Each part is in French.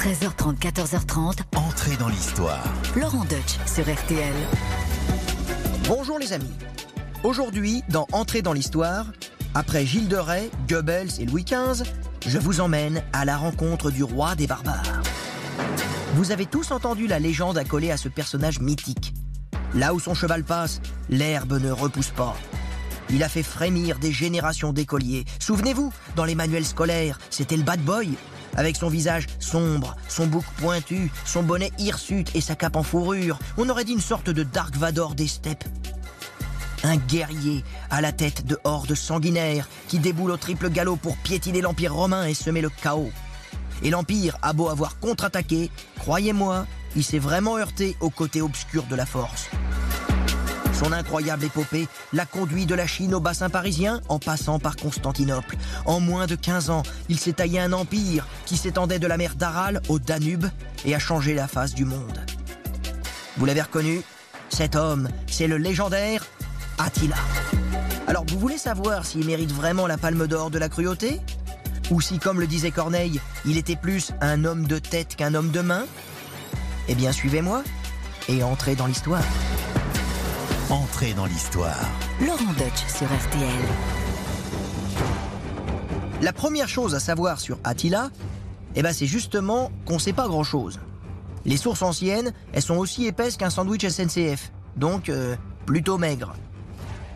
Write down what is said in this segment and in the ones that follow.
13h30, 14h30. Entrez dans l'histoire. Laurent Deutsch sur RTL. Bonjour les amis. Aujourd'hui, dans Entrer dans l'histoire, après Gilles de Rais, Goebbels et Louis XV, je vous emmène à la rencontre du roi des barbares. Vous avez tous entendu la légende accolée à ce personnage mythique. Là où son cheval passe, l'herbe ne repousse pas. Il a fait frémir des générations d'écoliers. Souvenez-vous, dans les manuels scolaires, c'était le bad boy. Avec son visage sombre, son bouc pointu, son bonnet hirsute et sa cape en fourrure, on aurait dit une sorte de Dark Vador des steppes. Un guerrier à la tête de hordes sanguinaires qui déboule au triple galop pour piétiner l'Empire romain et semer le chaos. Et l'Empire a beau avoir contre-attaqué, croyez-moi, il s'est vraiment heurté au côté obscur de la force. Son incroyable épopée l'a conduit de la Chine au bassin parisien en passant par Constantinople. En moins de 15 ans, il s'est taillé un empire qui s'étendait de la mer d'Aral au Danube et a changé la face du monde. Vous l'avez reconnu Cet homme, c'est le légendaire Attila. Alors vous voulez savoir s'il mérite vraiment la palme d'or de la cruauté? Ou si, comme le disait Corneille, il était plus un homme de tête qu'un homme de main? Eh bien suivez-moi et entrez dans l'histoire. Entrez dans l'histoire. Laurent Deutsch sur RTL. La première chose à savoir sur Attila, eh ben c'est justement qu'on sait pas grand-chose. Les sources anciennes, elles sont aussi épaisses qu'un sandwich SNCF, donc euh, plutôt maigres.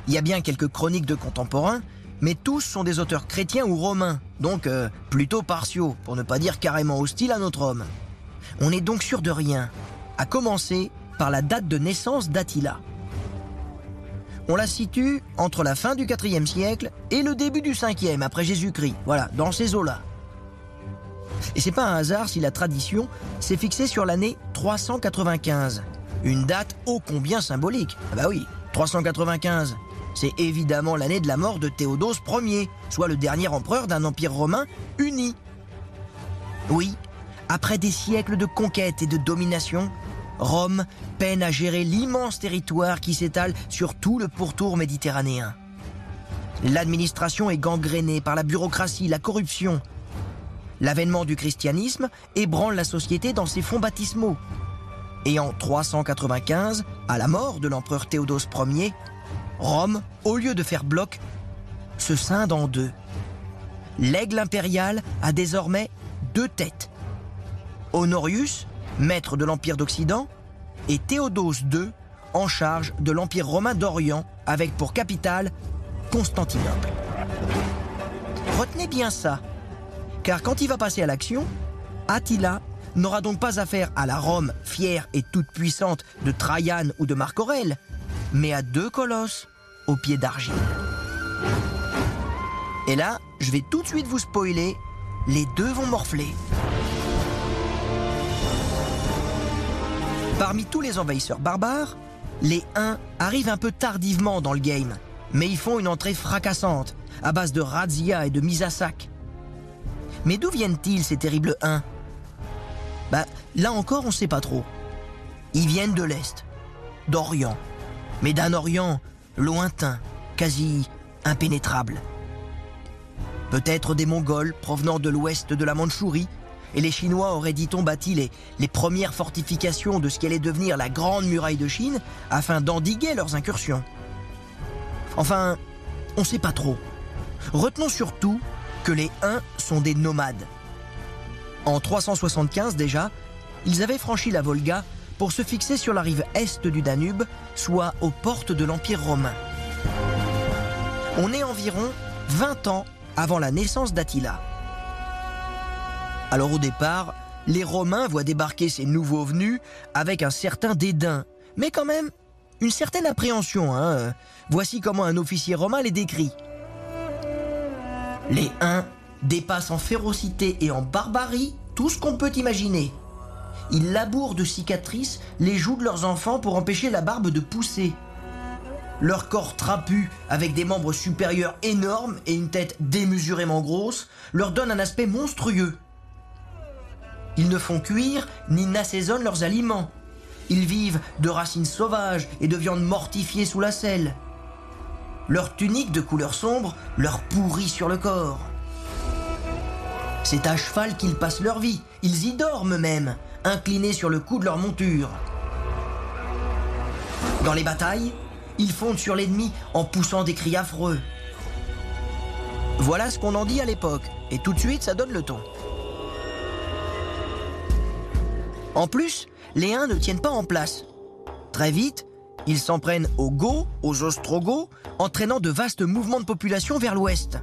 Il y a bien quelques chroniques de contemporains, mais tous sont des auteurs chrétiens ou romains, donc euh, plutôt partiaux, pour ne pas dire carrément hostiles à notre homme. On est donc sûr de rien, à commencer par la date de naissance d'Attila. On la situe entre la fin du IVe siècle et le début du 5e après Jésus-Christ. Voilà, dans ces eaux-là. Et c'est pas un hasard si la tradition s'est fixée sur l'année 395. Une date ô combien symbolique. Ah bah oui, 395. C'est évidemment l'année de la mort de Théodose Ier, soit le dernier empereur d'un empire romain uni. Oui, après des siècles de conquête et de domination, Rome peine à gérer l'immense territoire qui s'étale sur tout le pourtour méditerranéen. L'administration est gangrénée par la bureaucratie, la corruption. L'avènement du christianisme ébranle la société dans ses fonds baptismaux. Et en 395, à la mort de l'empereur Théodose Ier, Rome, au lieu de faire bloc, se scinde en deux. L'aigle impérial a désormais deux têtes. Honorius, maître de l'Empire d'Occident, et Théodose II, en charge de l'Empire romain d'Orient, avec pour capitale Constantinople. Retenez bien ça, car quand il va passer à l'action, Attila n'aura donc pas affaire à la Rome fière et toute puissante de Trajan ou de Marc Aurèle, mais à deux colosses aux pieds d'argile. Et là, je vais tout de suite vous spoiler, les deux vont morfler. Parmi tous les envahisseurs barbares, les Huns arrivent un peu tardivement dans le game, mais ils font une entrée fracassante, à base de razzia et de mise à sac. Mais d'où viennent-ils ces terribles Huns Bah, là encore, on sait pas trop. Ils viennent de l'Est, d'Orient, mais d'un Orient lointain, quasi impénétrable. Peut-être des Mongols provenant de l'ouest de la Mandchourie, et les Chinois auraient, dit-on, bâti les, premières fortifications de ce qui allait devenir la Grande Muraille de Chine afin d'endiguer leurs incursions. Enfin, on ne sait pas trop. Retenons surtout que les Huns sont des nomades. En 375 déjà, ils avaient franchi la Volga pour se fixer sur la rive est du Danube, soit aux portes de l'Empire romain. On est environ 20 ans avant la naissance d'Attila. Alors au départ, les Romains voient débarquer ces nouveaux venus avec un certain dédain, mais quand même une certaine appréhension. Hein. Voici comment un officier romain les décrit. Les Huns dépassent en férocité et en barbarie tout ce qu'on peut imaginer. Ils labourent de cicatrices les joues de leurs enfants pour empêcher la barbe de pousser. Leur corps trapu, avec des membres supérieurs énormes et une tête démesurément grosse, leur donne un aspect monstrueux. Ils ne font cuire ni n'assaisonnent leurs aliments. Ils vivent de racines sauvages et de viande mortifiée sous la selle. Leur tunique de couleur sombre leur pourrit sur le corps. C'est à cheval qu'ils passent leur vie. Ils y dorment même, inclinés sur le cou de leur monture. Dans les batailles, ils fondent sur l'ennemi en poussant des cris affreux. Voilà ce qu'on en dit à l'époque, et tout de suite ça donne le ton. En plus, les Huns ne tiennent pas en place. Très vite, ils s'en prennent aux Goths, aux Ostrogoths, entraînant de vastes mouvements de population vers l'ouest.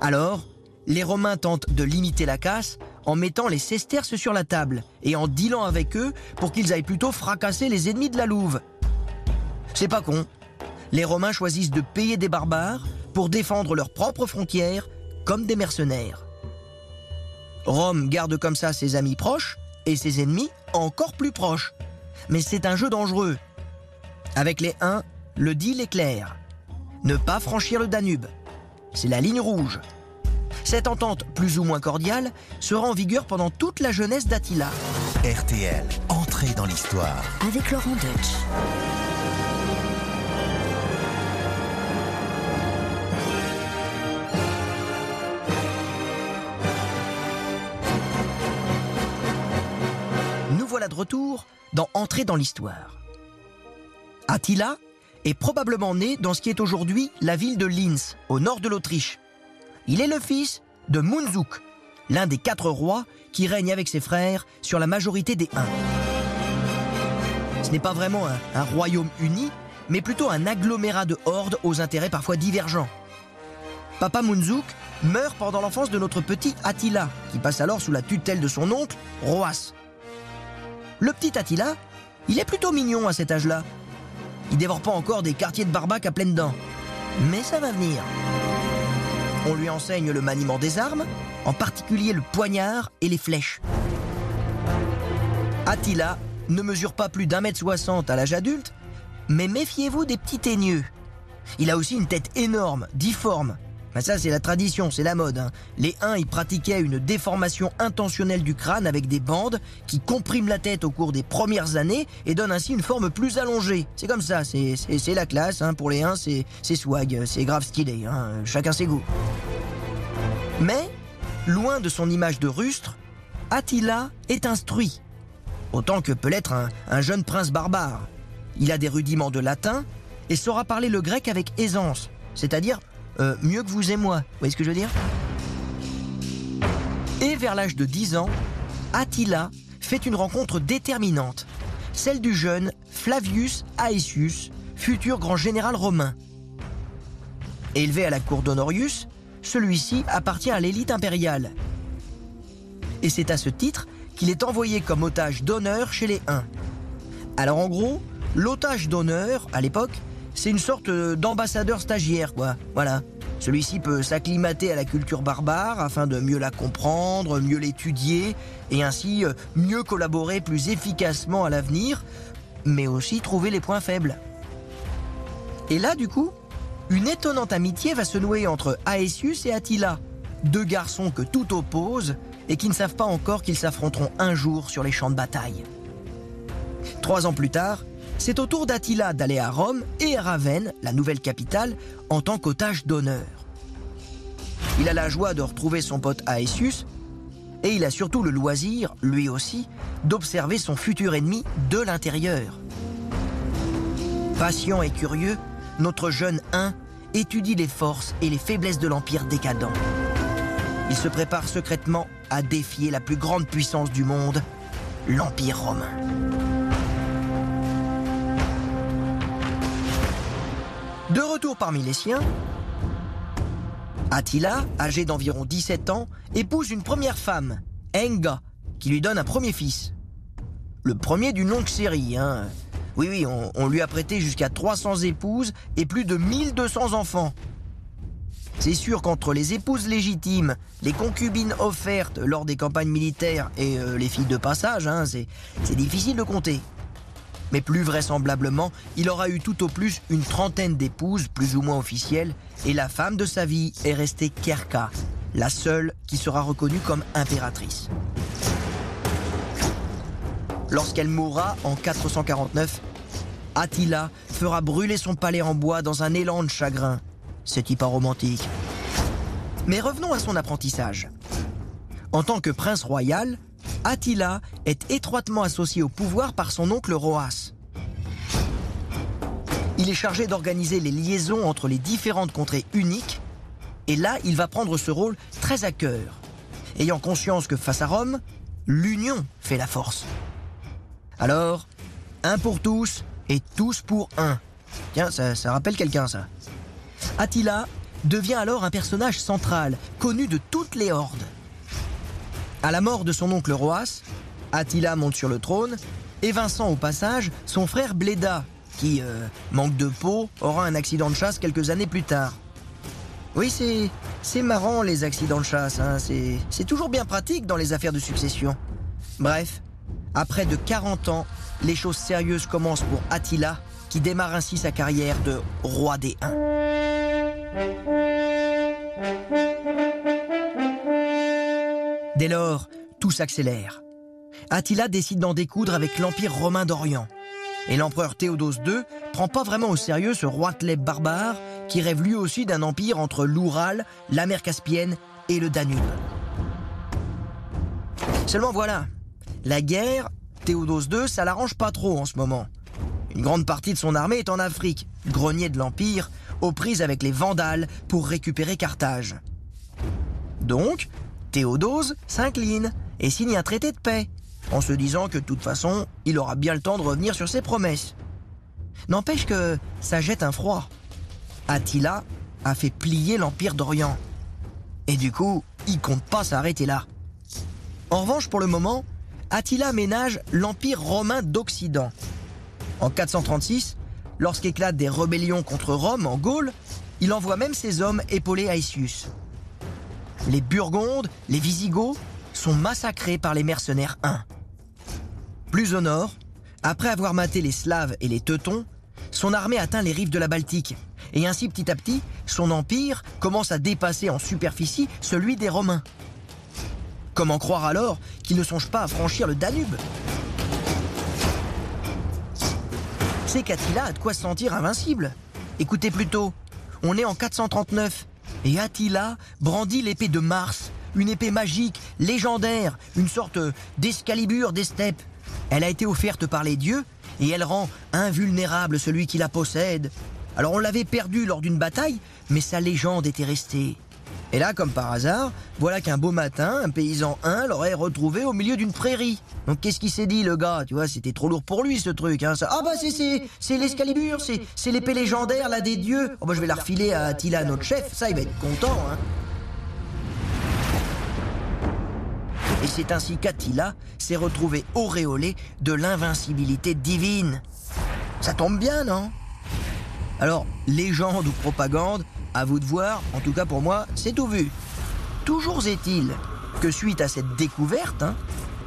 Alors, les Romains tentent de limiter la casse en mettant les sesterces sur la table et en dealant avec eux pour qu'ils aillent plutôt fracasser les ennemis de la Louve. C'est pas con. Les Romains choisissent de payer des barbares pour défendre leurs propres frontières comme des mercenaires. Rome garde comme ça ses amis proches et ses ennemis encore plus proches. Mais c'est un jeu dangereux. Avec les 1, le deal est clair. Ne pas franchir le Danube. C'est la ligne rouge. Cette entente, plus ou moins cordiale, sera en vigueur pendant toute la jeunesse d'Attila. RTL, entrée dans l'histoire. Avec Laurent Deutsch. De retour dans Entrer dans l'histoire. Attila est probablement né dans ce qui est aujourd'hui la ville de Linz, au nord de l'Autriche. Il est le fils de Munzuk, l'un des quatre rois qui règne avec ses frères sur la majorité des Huns. Ce n'est pas vraiment un, royaume uni, mais plutôt un agglomérat de hordes aux intérêts parfois divergents. Papa Munzuk meurt pendant l'enfance de notre petit Attila, qui passe alors sous la tutelle de son oncle, Roas. Le petit Attila, il est plutôt mignon à cet âge-là. Il dévore pas encore des quartiers de barbac à pleines dents. Mais ça va venir. On lui enseigne le maniement des armes, en particulier le poignard et les flèches. Attila ne mesure pas plus d'un mètre soixante à l'âge adulte, mais méfiez-vous des petits teigneux. Il a aussi une tête énorme, difforme. Ben ça, c'est la tradition, c'est la mode. hein. Les Huns y pratiquaient une déformation intentionnelle du crâne avec des bandes qui compriment la tête au cours des premières années et donnent ainsi une forme plus allongée. C'est comme ça, c'est la classe. hein. Pour les c'est c'est swag, c'est grave stylé. hein. Chacun ses goûts. Mais, loin de son image de rustre, Attila est instruit. Autant que peut l'être un, un jeune prince barbare. Il a des rudiments de latin et saura parler le grec avec aisance, c'est-à-dire euh, mieux que vous et moi. Vous voyez ce que je veux dire Et vers l'âge de 10 ans, Attila fait une rencontre déterminante, celle du jeune Flavius Aetius, futur grand général romain. Élevé à la cour d'Honorius, celui-ci appartient à l'élite impériale. Et c'est à ce titre qu'il est envoyé comme otage d'honneur chez les Huns. Alors en gros, l'otage d'honneur, à l'époque, c'est une sorte euh, d'ambassadeur stagiaire, quoi. Voilà. Celui-ci peut s'acclimater à la culture barbare afin de mieux la comprendre, mieux l'étudier, et ainsi euh, mieux collaborer plus efficacement à l'avenir, mais aussi trouver les points faibles. Et là, du coup, une étonnante amitié va se nouer entre Aesius et Attila, deux garçons que tout oppose et qui ne savent pas encore qu'ils s'affronteront un jour sur les champs de bataille. Trois ans plus tard, c'est au tour d'Attila d'aller à Rome et à Ravenne, la nouvelle capitale, en tant qu'otage d'honneur. Il a la joie de retrouver son pote Aesius, et il a surtout le loisir, lui aussi, d'observer son futur ennemi de l'intérieur. Patient et curieux, notre jeune Huns étudie les forces et les faiblesses de l'Empire décadent. Il se prépare secrètement à défier la plus grande puissance du monde, l'Empire romain. De retour parmi les siens, Attila, âgé d'environ 17 ans, épouse une première femme, Enga, qui lui donne un premier fils. Le premier d'une longue série, hein. Oui, oui, on, lui a prêté jusqu'à 300 épouses et plus de 1200 enfants. C'est sûr qu'entre les épouses légitimes, les concubines offertes lors des campagnes militaires et euh, les filles de passage, hein, c'est difficile de compter. Mais plus vraisemblablement, il aura eu tout au plus une trentaine d'épouses, plus ou moins officielles, et la femme de sa vie est restée Kerka, la seule qui sera reconnue comme impératrice. Lorsqu'elle mourra en 449, Attila fera brûler son palais en bois dans un élan de chagrin. C'est pas romantique. Mais revenons à son apprentissage. En tant que prince royal, Attila est étroitement associé au pouvoir par son oncle Roas. Il est chargé d'organiser les liaisons entre les différentes contrées uniques, et là, il va prendre ce rôle très à cœur, ayant conscience que face à Rome, l'union fait la force. Alors, un pour tous et tous pour un. Tiens, ça, ça rappelle quelqu'un, ça. Attila devient alors un personnage central, connu de toutes les hordes. À la mort de son oncle Roas, Attila monte sur le trône, évinçant au passage son frère Bléda, qui, euh, manque de peau, aura un accident de chasse quelques années plus tard. Oui, c'est, c'est marrant les accidents de chasse, hein, c'est, c'est toujours bien pratique dans les affaires de succession. Bref, après de 40 ans, les choses sérieuses commencent pour Attila, qui démarre ainsi sa carrière de roi des Huns. Dès lors, tout s'accélère. Attila décide d'en découdre avec l'Empire romain d'Orient. Et l'empereur Théodose II prend pas vraiment au sérieux ce roi Tleb barbare qui rêve lui aussi d'un empire entre l'Oural, la mer Caspienne et le Danube. Seulement voilà, la guerre, Théodose II, ça l'arrange pas trop en ce moment. Une grande partie de son armée est en Afrique, grenier de l'Empire, aux prises avec les Vandales pour récupérer Carthage. Donc, Théodose s'incline et signe un traité de paix, en se disant que de toute façon, il aura bien le temps de revenir sur ses promesses. N'empêche que ça jette un froid. Attila a fait plier l'Empire d'Orient. Et du coup, il compte pas s'arrêter là. En revanche, pour le moment, Attila ménage l'Empire romain d'Occident. En 436, lorsqu'éclatent des rébellions contre Rome en Gaule, il envoie même ses hommes épauler Aetius. Les Burgondes, les Visigoths, sont massacrés par les mercenaires huns. Plus au nord, après avoir maté les Slaves et les Teutons, son armée atteint les rives de la Baltique, et ainsi petit à petit, son empire commence à dépasser en superficie celui des Romains. Comment croire alors qu'il ne songe pas à franchir le Danube? C'est qu'Attila a de quoi se sentir invincible. Écoutez plutôt, on est en 439, et Attila brandit l'épée de Mars, une épée magique, légendaire, une sorte d'escalibur des steppes. Elle a été offerte par les dieux et elle rend invulnérable celui qui la possède. Alors on l'avait perdue lors d'une bataille, mais sa légende était restée. Et là, comme par hasard, voilà qu'un beau matin, un paysan un l'aurait retrouvé au milieu d'une prairie. Donc qu'est-ce qu'il s'est dit, le gars Tu vois, c'était trop lourd pour lui, ce truc. Hein. Ah bah c'est, c'est, c'est l'escalibur, c'est, c'est l'épée légendaire, là, des dieux. Oh bah je vais la refiler à Attila, notre chef, ça, il va être content. Hein. Et c'est ainsi qu'Attila s'est retrouvé auréolé de l'invincibilité divine. Ça tombe bien, non? Alors, légende ou propagande, à vous de voir, en tout cas pour moi, c'est tout vu. Toujours est-il que suite à cette découverte, hein,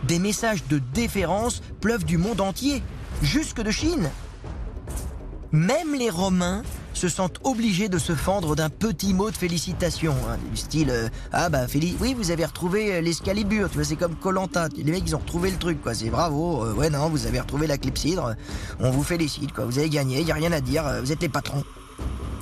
des messages de déférence pleuvent du monde entier, jusque de Chine. Même les Romains se sentent obligés de se fendre d'un petit mot de félicitation, hein, du style euh, ah bah oui vous avez retrouvé euh, l'escalibur, tu vois c'est comme Colanta, les mecs ils ont retrouvé le truc quoi, c'est bravo, euh, ouais non vous avez retrouvé la clepsydre, on vous félicite quoi, vous avez gagné, y a rien à dire, vous êtes les patrons.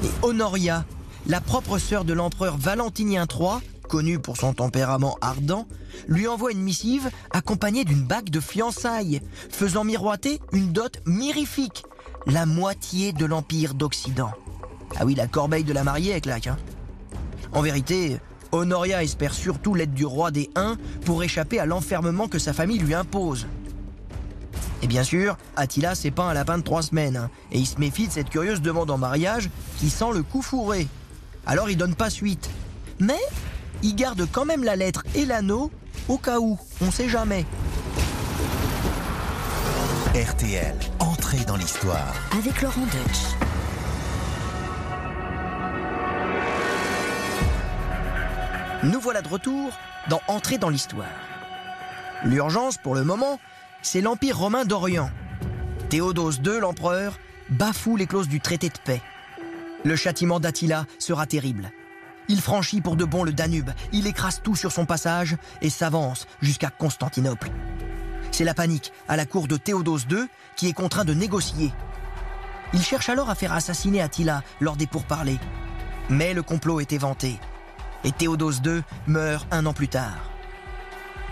Et Honoria, la propre sœur de l'empereur Valentinien III, connu pour son tempérament ardent, lui envoie une missive accompagnée d'une bague de fiançailles, faisant miroiter une dot mirifique, la moitié de l'Empire d'Occident. Ah oui, la corbeille de la mariée claque. Hein. En vérité, Honoria espère surtout l'aide du roi des Huns pour échapper à l'enfermement que sa famille lui impose. Et bien sûr, Attila s'est peint un lapin de trois semaines, hein, et il se méfie de cette curieuse demande en mariage qui sent le coup fourré. Alors il donne pas suite. Mais il garde quand même la lettre et l'anneau au cas où, on sait jamais. RTL, entrée dans l'histoire. Avec Laurent Deutsch. Nous voilà de retour dans Entrée dans l'histoire. L'urgence pour le moment, c'est l'Empire romain d'Orient. Théodose II, l'empereur, bafoue les clauses du traité de paix. Le châtiment d'Attila sera terrible. Il franchit pour de bon le Danube, il écrase tout sur son passage et s'avance jusqu'à Constantinople. C'est la panique à la cour de Théodose II qui est contraint de négocier. Il cherche alors à faire assassiner Attila lors des pourparlers. Mais le complot est éventé et Théodose II meurt un an plus tard.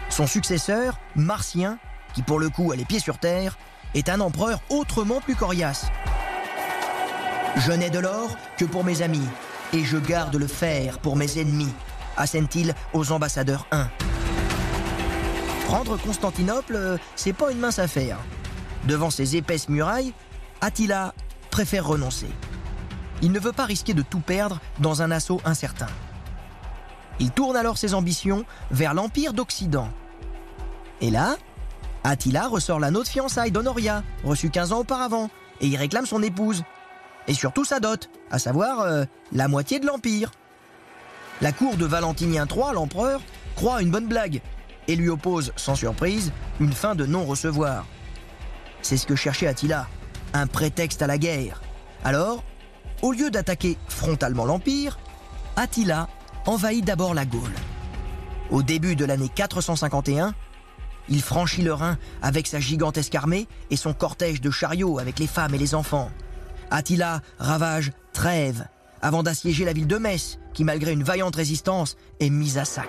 Son successeur, Martien, qui pour le coup a les pieds sur terre, est un empereur autrement plus coriace. Je n'ai de l'or que pour mes amis, et je garde le fer pour mes ennemis, assène-t-il aux ambassadeurs 1. Prendre Constantinople, euh, c'est pas une mince affaire. Devant ces épaisses murailles, Attila préfère renoncer. Il ne veut pas risquer de tout perdre dans un assaut incertain. Il tourne alors ses ambitions vers l'Empire d'Occident. Et là, Attila ressort l'anneau de fiançailles d'Honoria, reçu 15 ans auparavant, et il réclame son épouse. Et surtout sa dot, à savoir euh, la moitié de l'Empire. La cour de Valentinien III, l'empereur, croit une bonne blague et lui oppose, sans surprise, une fin de non-recevoir. C'est ce que cherchait Attila, un prétexte à la guerre. Alors, au lieu d'attaquer frontalement l'Empire, Attila envahit d'abord la Gaule. Au début de l'année 451, il franchit le Rhin avec sa gigantesque armée et son cortège de chariots avec les femmes et les enfants. Attila ravage Trèves avant d'assiéger la ville de Metz, qui malgré une vaillante résistance est mise à sac.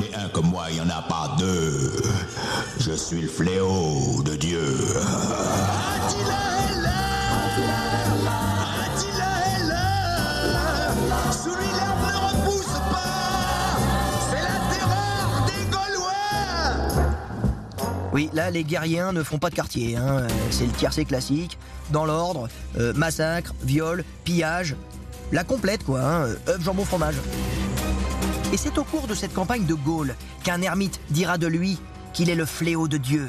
Les un comme moi, il n'y en a pas deux. Je suis le fléau de Dieu. Sous Oui, là, les guerriers ne font pas de quartier. hein. C'est le tiercé classique, dans l'ordre, euh, massacre, viol, pillage. La complète, quoi, hein, jambon, fromage. Et c'est au cours de cette campagne de Gaule qu'un ermite dira de lui qu'il est le fléau de Dieu.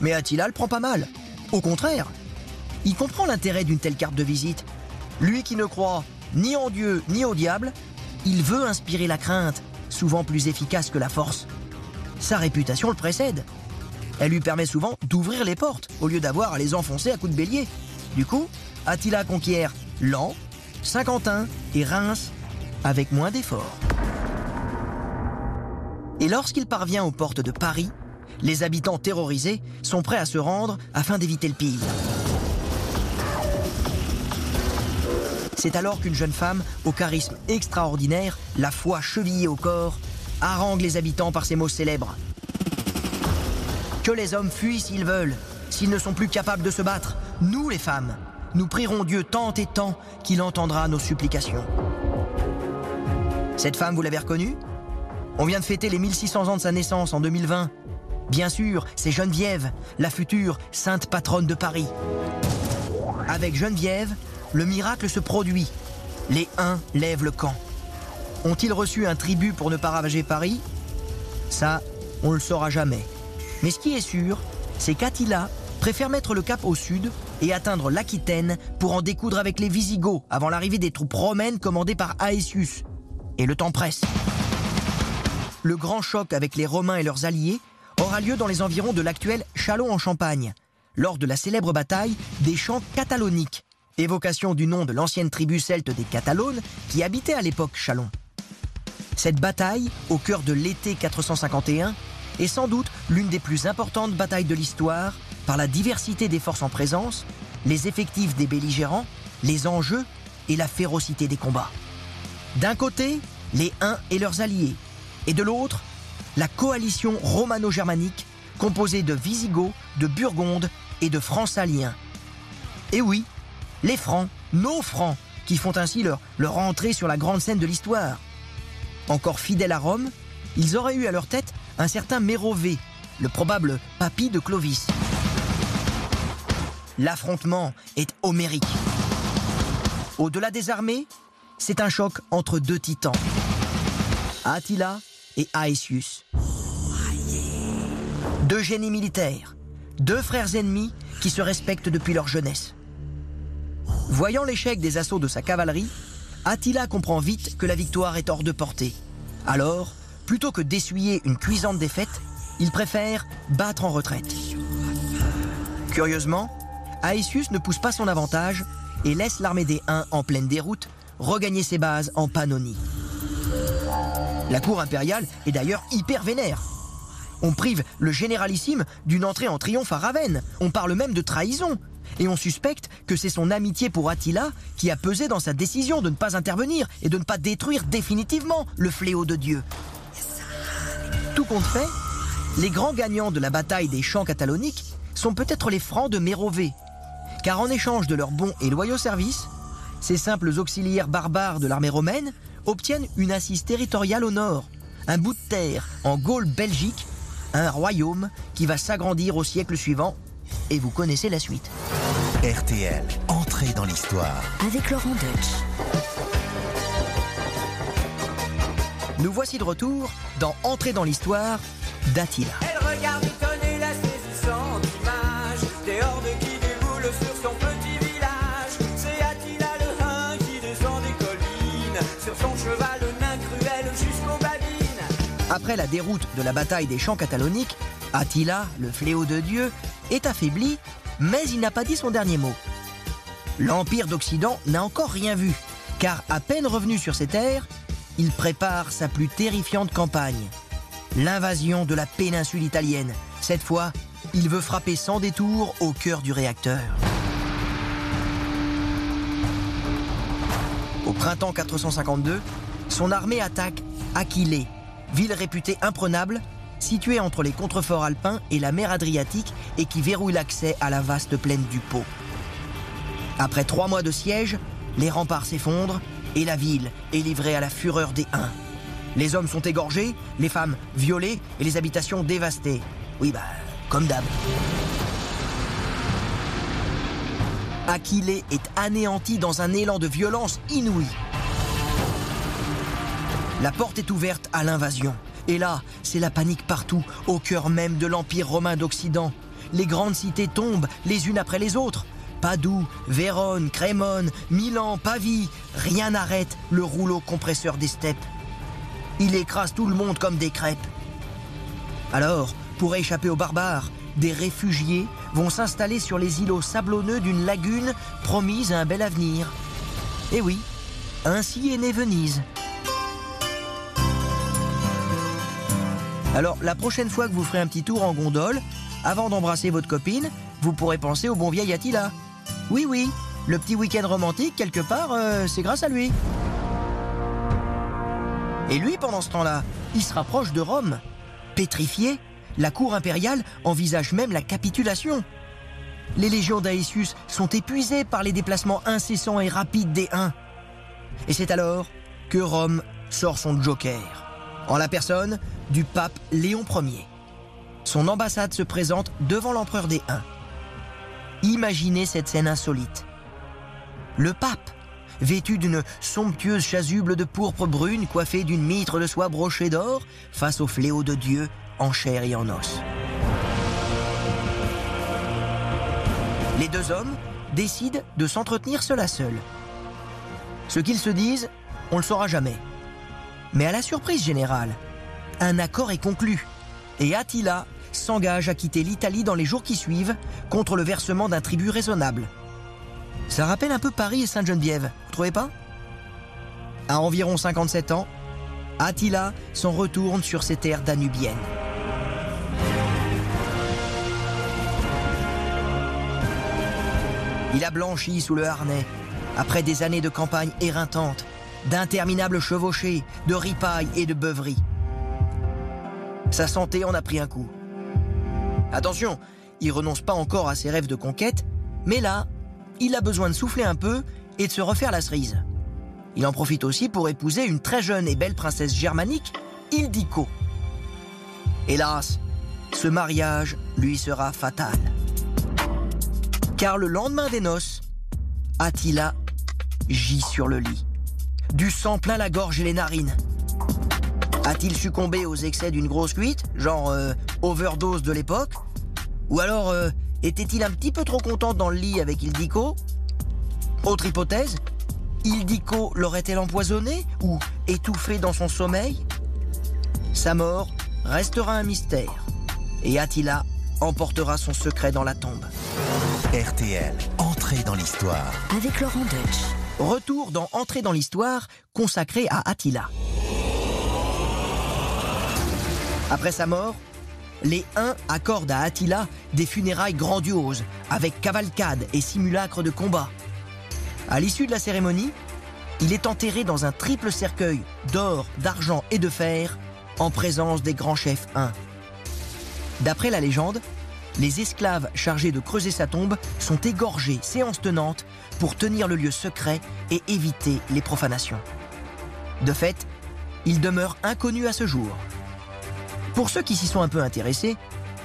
Mais Attila le prend pas mal. Au contraire, il comprend l'intérêt d'une telle carte de visite. Lui qui ne croit ni en Dieu ni au diable, il veut inspirer la crainte, souvent plus efficace que la force. Sa réputation le précède. Elle lui permet souvent d'ouvrir les portes au lieu d'avoir à les enfoncer à coups de bélier. Du coup, Attila conquiert Lan, Saint-Quentin et Reims avec moins d'efforts. Et lorsqu'il parvient aux portes de Paris, les habitants terrorisés sont prêts à se rendre afin d'éviter le pire. C'est alors qu'une jeune femme, au charisme extraordinaire, la foi chevillée au corps, harangue les habitants par ces mots célèbres. Que les hommes fuient s'ils veulent, s'ils ne sont plus capables de se battre. Nous, les femmes, nous prierons Dieu tant et tant qu'il entendra nos supplications. Cette femme, vous l'avez reconnue? On vient de fêter les 1600 ans de sa naissance en 2020. Bien sûr, c'est Geneviève, la future sainte patronne de Paris. Avec Geneviève, le miracle se produit. Les Huns lèvent le camp. Ont-ils reçu un tribut pour ne pas ravager Paris? Ça, on ne le saura jamais. Mais ce qui est sûr, c'est qu'Attila préfère mettre le cap au sud et atteindre l'Aquitaine pour en découdre avec les Visigoths avant l'arrivée des troupes romaines commandées par Aetius. Et le temps presse. Le grand choc avec les Romains et leurs alliés aura lieu dans les environs de l'actuel Châlons en Champagne, lors de la célèbre bataille des champs cataloniques, évocation du nom de l'ancienne tribu celte des Catalones qui habitait à l'époque Châlons. Cette bataille, au cœur de l'été 451, est sans doute l'une des plus importantes batailles de l'histoire par la diversité des forces en présence, les effectifs des belligérants, les enjeux et la férocité des combats. D'un côté, les Huns et leurs alliés, et de l'autre, la coalition romano-germanique composée de Visigoths, de Burgondes et de Francs-Saliens. Et oui, les Francs, nos Francs, qui font ainsi leur, leur entrée sur la grande scène de l'histoire. Encore fidèles à Rome, ils auraient eu à leur tête un certain Mérové, le probable papy de Clovis. L'affrontement est homérique. Au-delà des armées, c'est un choc entre deux titans, Attila et Aetius. Deux génies militaires, deux frères ennemis qui se respectent depuis leur jeunesse. Voyant l'échec des assauts de sa cavalerie, Attila comprend vite que la victoire est hors de portée. Alors, plutôt que d'essuyer une cuisante défaite, il préfère battre en retraite. Curieusement, Aetius ne pousse pas son avantage et laisse l'armée des Huns en pleine déroute regagner ses bases en Pannonie. La cour impériale est d'ailleurs hyper vénère. On prive le généralissime d'une entrée en triomphe à Ravenne. On parle même de trahison. Et on suspecte que c'est son amitié pour Attila qui a pesé dans sa décision de ne pas intervenir et de ne pas détruire définitivement le fléau de Dieu. Tout compte fait, les grands gagnants de la bataille des champs cataloniques sont peut-être les Francs de Mérové, car en échange de leurs bons et loyaux services, ces simples auxiliaires barbares de l'armée romaine obtiennent une assise territoriale au nord, un bout de terre en Gaule-Belgique, un royaume qui va s'agrandir au siècle suivant, et vous connaissez la suite. RTL, entrée dans l'histoire. Avec Laurent Deutsch. Nous voici de retour dans Entrée dans l'histoire d'Attila. Elle regarde étonnée la saisissante image des hordes qui déboulent sur son petit village. C'est Attila le Hun qui descend des collines sur son cheval nain cruel jusqu'aux babines. Après la déroute de la bataille des champs cataloniques, Attila, le fléau de Dieu, est affaibli, mais il n'a pas dit son dernier mot. L'Empire d'Occident n'a encore rien vu, car à peine revenu sur ses terres, il prépare sa plus terrifiante campagne. L'invasion de la péninsule italienne. Cette fois, il veut frapper sans détour au cœur du réacteur. Au printemps 452, son armée attaque Aquilée, ville réputée imprenable, située entre les contreforts alpins et la mer Adriatique et qui verrouille l'accès à la vaste plaine du Pô. Après trois mois de siège, les remparts s'effondrent et la ville est livrée à la fureur des Huns. Les hommes sont égorgés, les femmes violées et les habitations dévastées. Oui, bah, comme d'hab. Aquilée est anéanti dans un élan de violence inouï. La porte est ouverte à l'invasion. Et là, c'est la panique partout, au cœur même de l'Empire romain d'Occident. Les grandes cités tombent les unes après les autres. Padoue, Vérone, Crémone, Milan, Pavie, rien n'arrête le rouleau compresseur des steppes. Il écrase tout le monde comme des crêpes. Alors, pour échapper aux barbares, des réfugiés vont s'installer sur les îlots sablonneux d'une lagune promise à un bel avenir. Et oui, ainsi est née Venise. Alors, la prochaine fois que vous ferez un petit tour en gondole, avant d'embrasser votre copine, vous pourrez penser au bon vieil Attila. Oui, oui, le petit week-end romantique, quelque part, euh, c'est grâce à lui. Et lui, pendant ce temps-là, il se rapproche de Rome. Pétrifié, la cour impériale envisage même la capitulation. Les légions d'Aesius sont épuisées par les déplacements incessants et rapides des Huns. Et c'est alors que Rome sort son joker, en la personne du pape Léon Ier. Son ambassade se présente devant l'empereur des Huns. Imaginez cette scène insolite. Le pape, vêtu d'une somptueuse chasuble de pourpre brune coiffée d'une mitre de soie brochée d'or, face au fléau de Dieu en chair et en os. Les deux hommes décident de s'entretenir seul à seul. Ce qu'ils se disent, on le saura jamais. Mais à la surprise générale, un accord est conclu et Attila s'engage à quitter l'Italie dans les jours qui suivent contre le versement d'un tribut raisonnable. Ça rappelle un peu Paris et Sainte-Geneviève, vous trouvez pas? À environ 57 ans, Attila s'en retourne sur ses terres danubiennes. Il a blanchi sous le harnais, après des années de campagne éreintante, d'interminables chevauchées, de ripailles et de beuveries. Sa santé en a pris un coup. Attention, il renonce pas encore à ses rêves de conquête, mais là, il a besoin de souffler un peu et de se refaire la cerise. Il en profite aussi pour épouser une très jeune et belle princesse germanique, Ildiko. Hélas, ce mariage lui sera fatal. Car le lendemain des noces, Attila gît sur le lit. Du sang plein la gorge et les narines. A-t-il succombé aux excès d'une grosse cuite, genre euh, overdose de l'époque? Ou alors euh, était-il un petit peu trop content dans le lit avec Ildiko Autre hypothèse, Ildiko l'aurait-elle empoisonné ou étouffé dans son sommeil? Sa mort restera un mystère et Attila emportera son secret dans la tombe. RTL, entrée dans l'histoire. Avec Laurent Deutsch. Retour dans Entrée dans l'histoire consacré à Attila. Après sa mort, les Huns accordent à Attila des funérailles grandioses, avec cavalcade et simulacre de combat. À l'issue de la cérémonie, il est enterré dans un triple cercueil d'or, d'argent et de fer, en présence des grands chefs Huns. D'après la légende, les esclaves chargés de creuser sa tombe sont égorgés séance tenante pour tenir le lieu secret et éviter les profanations. De fait, il demeure inconnu à ce jour. Pour ceux qui s'y sont un peu intéressés,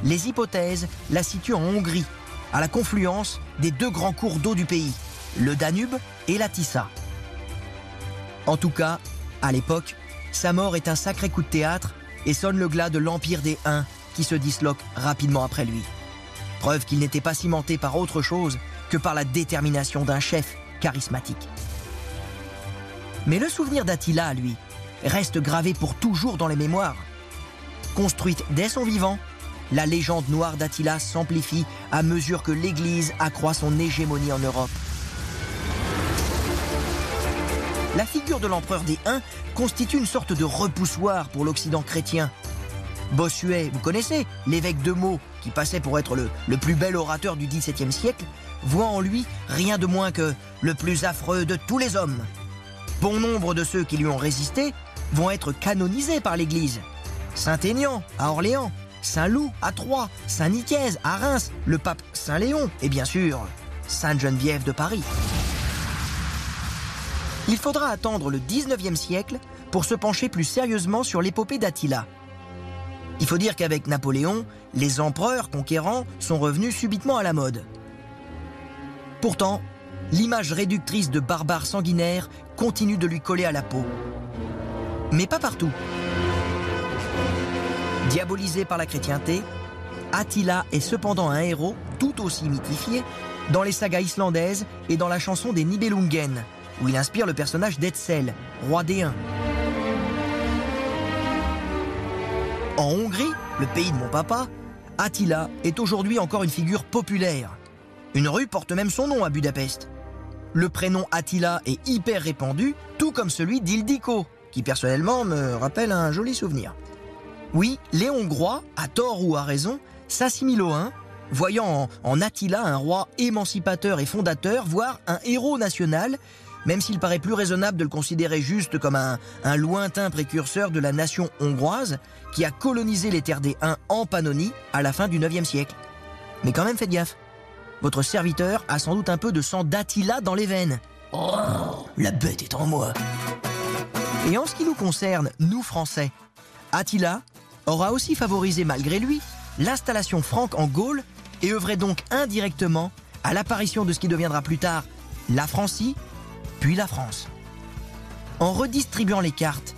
les hypothèses la situent en Hongrie, à la confluence des deux grands cours d'eau du pays, le Danube et la Tissa. En tout cas, à l'époque, sa mort est un sacré coup de théâtre et sonne le glas de l'empire des Huns qui se disloque rapidement après lui. Preuve qu'il n'était pas cimenté par autre chose que par la détermination d'un chef charismatique. Mais le souvenir d'Attila, lui, reste gravé pour toujours dans les mémoires. Construite dès son vivant, la légende noire d'Attila s'amplifie à mesure que l'Église accroît son hégémonie en Europe. La figure de l'empereur des Huns constitue une sorte de repoussoir pour l'Occident chrétien. Bossuet, vous connaissez, l'évêque de Meaux, qui passait pour être le, le plus bel orateur du XVIIe siècle, voit en lui rien de moins que le plus affreux de tous les hommes. Bon nombre de ceux qui lui ont résisté vont être canonisés par l'Église. Saint-Aignan à Orléans, Saint-Loup à Troyes, Saint-Nicaise à Reims, le pape Saint-Léon et bien sûr Sainte-Geneviève de Paris. Il faudra attendre le 19e siècle pour se pencher plus sérieusement sur l'épopée d'Attila. Il faut dire qu'avec Napoléon, les empereurs conquérants sont revenus subitement à la mode. Pourtant, l'image réductrice de barbares sanguinaires continue de lui coller à la peau. Mais pas partout. Diabolisé par la chrétienté, Attila est cependant un héros tout aussi mythifié dans les sagas islandaises et dans la chanson des Nibelungen, où il inspire le personnage d'Etzel, roi des Huns. En Hongrie, le pays de mon papa, Attila est aujourd'hui encore une figure populaire. Une rue porte même son nom à Budapest. Le prénom Attila est hyper répandu, tout comme celui d'Ildiko, qui personnellement me rappelle un joli souvenir. Oui, les Hongrois, à tort ou à raison, s'assimilent aux Huns, voyant en, en Attila un roi émancipateur et fondateur, voire un héros national, même s'il paraît plus raisonnable de le considérer juste comme un, un lointain précurseur de la nation hongroise qui a colonisé les terres des Huns en Pannonie à la fin du 9e siècle. Mais quand même faites gaffe. Votre serviteur a sans doute un peu de sang d'Attila dans les veines. Oh, la bête est en moi. Et en ce qui nous concerne, nous Français, Attila aura aussi favorisé malgré lui l'installation franque en Gaule et œuvrait donc indirectement à l'apparition de ce qui deviendra plus tard la Francie, puis la France. En redistribuant les cartes,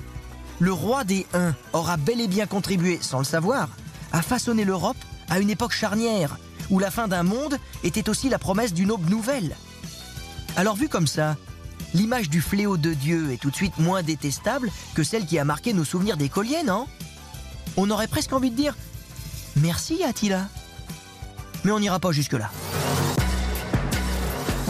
le roi des Huns aura bel et bien contribué, sans le savoir, à façonner l'Europe à une époque charnière, où la fin d'un monde était aussi la promesse d'une aube nouvelle. Alors vu comme ça, l'image du fléau de Dieu est tout de suite moins détestable que celle qui a marqué nos souvenirs d'écoliers, non? On aurait presque envie de dire Merci Attila. Mais on n'ira pas jusque-là.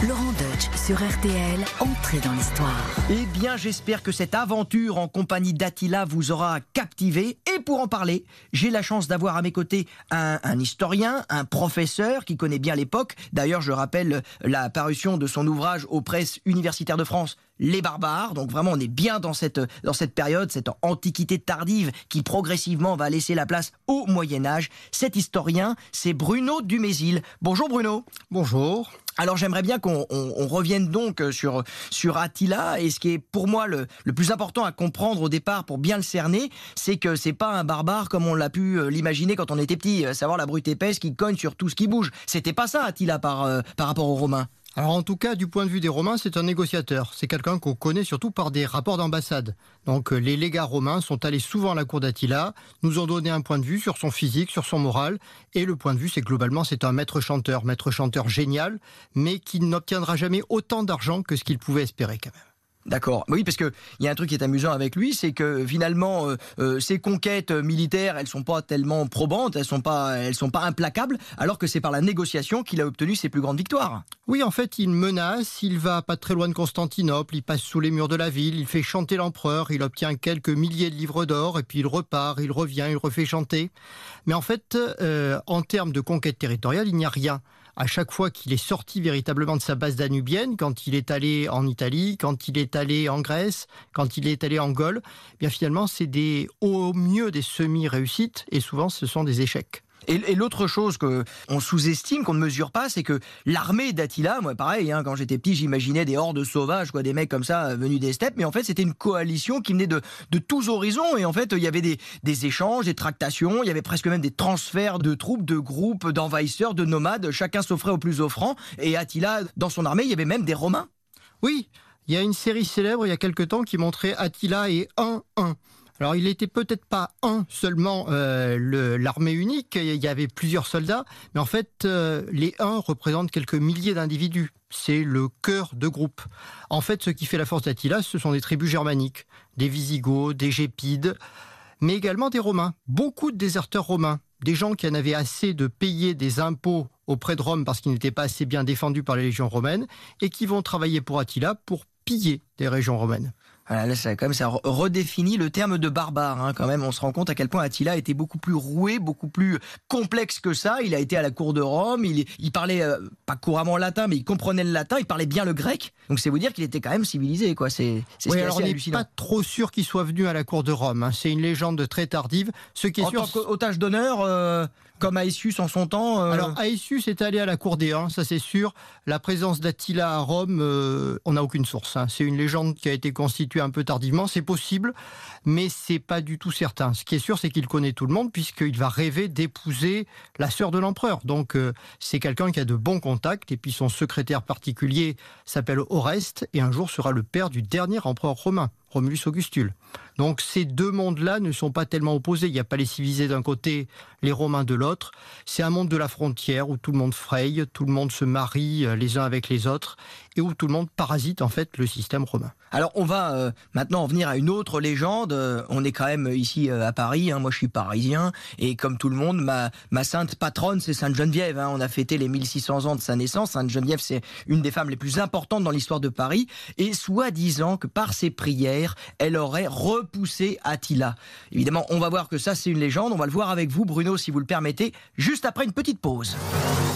Laurent Deutsch sur RTL, entrée dans l'histoire. Eh bien, j'espère que cette aventure en compagnie d'Attila vous aura captivé. Et pour en parler, j'ai la chance d'avoir à mes côtés un, un historien, un professeur qui connaît bien l'époque. D'ailleurs, je rappelle la parution de son ouvrage aux presses universitaires de France, Les Barbares. Donc vraiment, on est bien dans cette, dans cette période, cette antiquité tardive qui progressivement va laisser la place au Moyen Âge. Cet historien, c'est Bruno Dumézil. Bonjour Bruno. Bonjour. Alors j'aimerais bien qu'on on- on revienne donc euh, sur, sur Attila et ce qui est pour moi le, le plus important à comprendre au départ pour bien le cerner, c'est que c'est pas un barbare comme on l'a pu euh, l'imaginer quand on était petit, euh, savoir la brute épaisse qui cogne sur tout ce qui bouge. C'était pas ça Attila par, euh, par rapport aux Romains. Alors en tout cas, du point de vue des Romains, c'est un négociateur. C'est quelqu'un qu'on connaît surtout par des rapports d'ambassade. Donc euh, les légats romains sont allés souvent à la cour d'Attila, nous ont donné un point de vue sur son physique, sur son moral. Et le point de vue, c'est globalement, c'est un maître chanteur, maître chanteur génial, mais qui n'obtiendra jamais autant d'argent que ce qu'il pouvait espérer quand même. D'accord. Oui, parce que il y a un truc qui est amusant avec lui, c'est que finalement, euh, euh, ses conquêtes militaires, elles sont pas tellement probantes, elles sont sont pas implacables, alors que c'est par la négociation qu'il a obtenu ses plus grandes victoires. Oui, en fait, il menace, il va pas très loin de Constantinople, il passe sous les murs de la ville, il fait chanter l'empereur, il obtient quelques milliers de livres d'or, et puis il repart, il revient, il refait chanter. Mais en fait, euh, en termes de conquête territoriale, il n'y a rien à chaque fois qu'il est sorti véritablement de sa base danubienne, quand il est allé en Italie, quand il est allé en Grèce, quand il est allé en Gaule, eh bien finalement c'est au mieux des semi-réussites et souvent ce sont des échecs. Et, l'autre chose que on sous-estime, qu'on ne mesure pas, c'est que l'armée d'Attila, moi pareil, hein, quand j'étais petit, j'imaginais des hordes sauvages, quoi, des mecs comme ça euh, venus des steppes, mais en fait c'était une coalition qui venait de, de tous horizons, et en fait il y avait des, des échanges, des tractations, il y avait presque même des transferts de troupes, de groupes, d'envahisseurs, de nomades, chacun s'offrait au plus offrant, et Attila, dans son armée, il y avait même des Romains. Oui, il y a une série célèbre il y a quelque temps qui montrait Attila et 1-1. Alors il n'était peut-être pas un seulement euh, l'armée unique, il y avait plusieurs soldats, mais en fait euh, les uns représentent quelques milliers d'individus. C'est le cœur de groupe. En fait, ce qui fait la force d'Attila, ce sont des tribus germaniques, des Visigoths, des Gépides, mais également des Romains. Beaucoup de déserteurs romains, des gens qui en avaient assez de payer des impôts auprès de Rome parce qu'ils n'étaient pas assez bien défendus par les légions romaines et qui vont travailler pour Attila pour piller des régions romaines. Voilà, là, ça, quand même, ça redéfinit le terme de barbare. Hein, quand même, on se rend compte à quel point Attila était beaucoup plus roué, beaucoup plus complexe que ça. Il a été à la cour de Rome. Il, il parlait euh, pas couramment latin, mais il comprenait le latin. Il parlait bien le grec. Donc c'est vous dire qu'il était quand même civilisé, quoi. C'est c'est oui, alors on n'est pas trop sûr qu'il soit venu à la cour de Rome. Hein. C'est une légende très tardive. Ce qui est en sûr, tant qu'otage d'honneur. Euh, comme Aesius en son temps euh... Alors Aesius est allé à la cour des Huns, ça c'est sûr. La présence d'Attila à Rome, euh, on n'a aucune source. Hein. C'est une légende qui a été constituée un peu tardivement, c'est possible, mais c'est pas du tout certain. Ce qui est sûr, c'est qu'il connaît tout le monde puisqu'il va rêver d'épouser la sœur de l'empereur. Donc euh, c'est quelqu'un qui a de bons contacts et puis son secrétaire particulier s'appelle Oreste et un jour sera le père du dernier empereur romain. Romulus Augustule. Donc ces deux mondes-là ne sont pas tellement opposés. Il n'y a pas les civilisés d'un côté, les Romains de l'autre. C'est un monde de la frontière où tout le monde fraye, tout le monde se marie euh, les uns avec les autres et où tout le monde parasite en fait le système romain. Alors on va euh, maintenant en venir à une autre légende. Euh, on est quand même ici euh, à Paris. Hein. Moi je suis parisien et comme tout le monde, ma, sainte patronne c'est Sainte Geneviève. Hein. On a fêté les 1600 ans de sa naissance. Sainte Geneviève c'est une des femmes les plus importantes dans l'histoire de Paris et soi-disant que par ses prières, elle aurait repoussé Attila. Évidemment, on va voir que ça c'est une légende. On va le voir avec vous Bruno si vous le permettez, juste après une petite pause.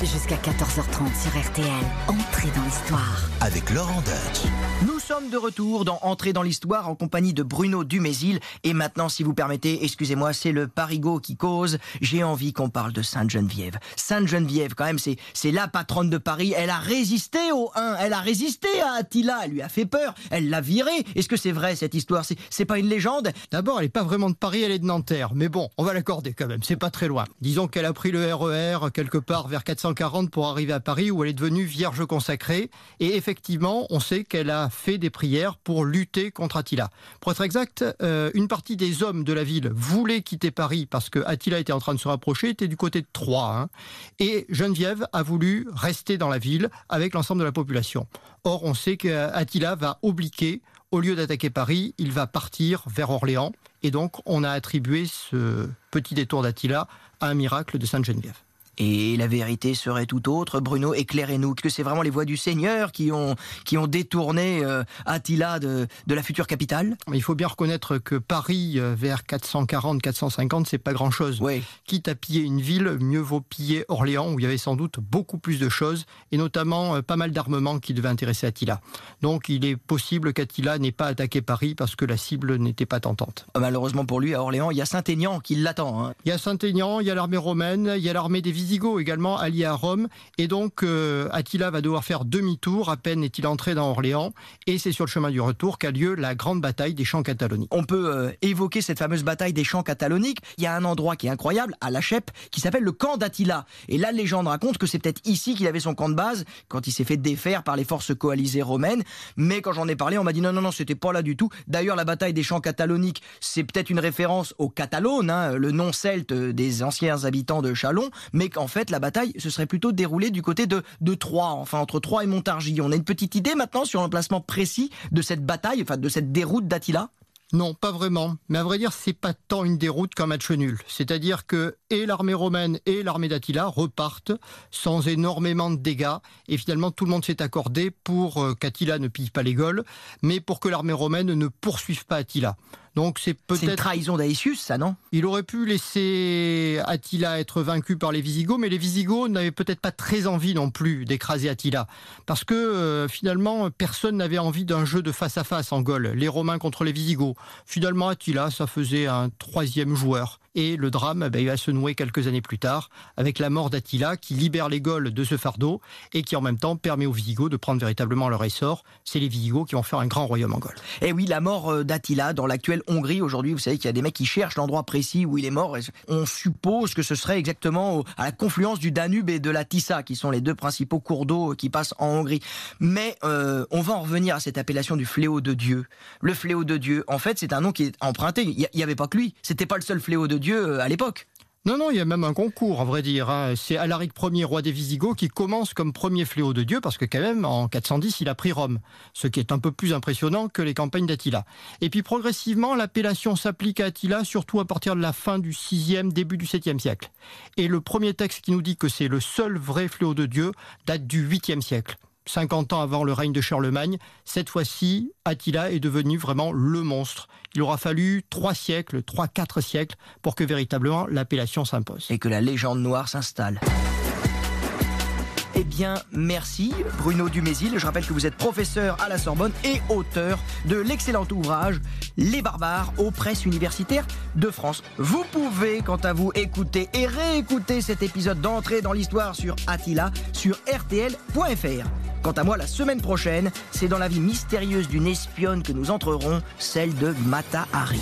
Jusqu'à 14h30 sur RTL, entrez dans l'histoire. Avec Laurent Deutsch. Sommes de retour dans Entrer dans l'histoire en compagnie de Bruno Dumézil. Et maintenant, si vous permettez, excusez-moi, c'est le Parigot qui cause. J'ai envie qu'on parle de Sainte Geneviève. Sainte Geneviève, quand même, c'est, la patronne de Paris. Elle a résisté au 1. Elle a résisté à Attila. Elle lui a fait peur. Elle l'a viré. Est-ce que c'est vrai, cette histoire? C'est, pas une légende? D'abord, elle est pas vraiment de Paris, elle est de Nanterre. Mais bon, on va l'accorder quand même. C'est pas très loin. Disons qu'elle a pris le RER quelque part vers 440 pour arriver à Paris où elle est devenue vierge consacrée. Et effectivement, on sait qu'elle a fait des prières pour lutter contre Attila. Pour être exact, euh, une partie des hommes de la ville voulaient quitter Paris parce que Attila était en train de se rapprocher, était du côté de Troyes. Hein. et Geneviève a voulu rester dans la ville avec l'ensemble de la population. Or, on sait qu'Attila va obliquer au lieu d'attaquer Paris, il va partir vers Orléans. Et donc, on a attribué ce petit détour d'Attila à un miracle de Sainte Geneviève. Et la vérité serait tout autre. Bruno, éclairez-nous que c'est vraiment les voix du Seigneur qui ont, qui ont détourné euh, Attila de, de la future capitale? Il faut bien reconnaître que Paris, euh, vers 440-450, c'est pas grand-chose. Oui. Quitte à piller une ville, mieux vaut piller Orléans, où il y avait sans doute beaucoup plus de choses, et notamment euh, pas mal d'armements qui devaient intéresser Attila. Donc il est possible qu'Attila n'ait pas attaqué Paris parce que la cible n'était pas tentante. Malheureusement pour lui, à Orléans, il y a Saint-Aignan qui l'attend. Hein. Il y a Saint-Aignan, il y a l'armée romaine, il y a l'armée des Visigoths également alliés à Rome. Et donc, euh, Attila va devoir faire demi-tour. À peine est-il entré dans Orléans. Et c'est sur le chemin du retour qu'a lieu la grande bataille des champs cataloniques. On peut euh, évoquer cette fameuse bataille des champs cataloniques. Il y a un endroit qui est incroyable, à La Chèpe, qui s'appelle le camp d'Attila. Et la légende raconte que c'est peut-être ici qu'il avait son camp de base, quand il s'est fait défaire par les forces coalisées romaines. Mais quand j'en ai parlé, on m'a dit non, non, non, c'était pas là du tout. D'ailleurs, la bataille des champs cataloniques, c'est peut-être une référence aux Catalones, hein, le nom celte des anciens habitants de Chalon. Mais qu'en fait la bataille se serait plutôt déroulée du côté de, de Troyes, enfin entre Troyes et Montargis. On a une petite idée maintenant sur l'emplacement précis de cette bataille, enfin de cette déroute d'Attila? Non, pas vraiment. Mais à vrai dire, c'est pas tant une déroute qu'un match nul. C'est-à-dire que et l'armée romaine et l'armée d'Attila repartent sans énormément de dégâts. Et finalement, tout le monde s'est accordé pour euh, qu'Attila ne pille pas les Gaules, mais pour que l'armée romaine ne poursuive pas Attila. Donc c'est peut-être. une trahison d'Aïsius, ça, non? Il aurait pu laisser Attila être vaincu par les Visigoths, mais les Visigoths n'avaient peut-être pas très envie non plus d'écraser Attila. Parce que euh, finalement, personne n'avait envie d'un jeu de face à face en Gaule. Les Romains contre les Visigoths. Finalement, Attila, ça faisait un troisième joueur. Et le drame il va se nouer quelques années plus tard avec la mort d'Attila qui libère les Gaules de ce fardeau et qui en même temps permet aux Visigoths de prendre véritablement leur essor. C'est les Visigoths qui vont faire un grand royaume en Gaule. Et oui, la mort euh, d'Attila dans l'actuelle Hongrie aujourd'hui, vous savez qu'il y a des mecs qui cherchent l'endroit précis où il est mort. On suppose que ce serait exactement à la confluence du Danube et de la Tissa, qui sont les deux principaux cours d'eau qui passent en Hongrie. Mais euh, on va en revenir à cette appellation du fléau de Dieu. Le fléau de Dieu, en fait, c'est un nom qui est emprunté. Il n'y avait pas que lui. C'était pas le seul fléau de Dieu euh, à l'époque. Non, non, il y a même un concours, à vrai dire. Hein. C'est Alaric Ier, roi des Visigoths, qui commence comme premier fléau de Dieu, parce que quand même, en 410, il a pris Rome, ce qui est un peu plus impressionnant que les campagnes d'Attila. Et puis progressivement, l'appellation s'applique à Attila, surtout à partir de la fin du 6e, début du 7e siècle. Et le premier texte qui nous dit que c'est le seul vrai fléau de Dieu date du 8e siècle. 50 ans avant le règne de Charlemagne, cette fois-ci, Attila est devenu vraiment le monstre. Il aura fallu trois siècles, trois, quatre siècles pour que véritablement l'appellation s'impose. Et que la légende noire s'installe. Eh bien, merci Bruno Dumézil. Je rappelle que vous êtes professeur à la Sorbonne et auteur de l'excellent ouvrage Les barbares aux presses universitaires de France. Vous pouvez, quant à vous, écouter et réécouter cet épisode d'entrée dans l'histoire sur Attila sur rtl.fr. Quant à moi, la semaine prochaine, c'est dans la vie mystérieuse d'une espionne que nous entrerons, celle de Mata Hari.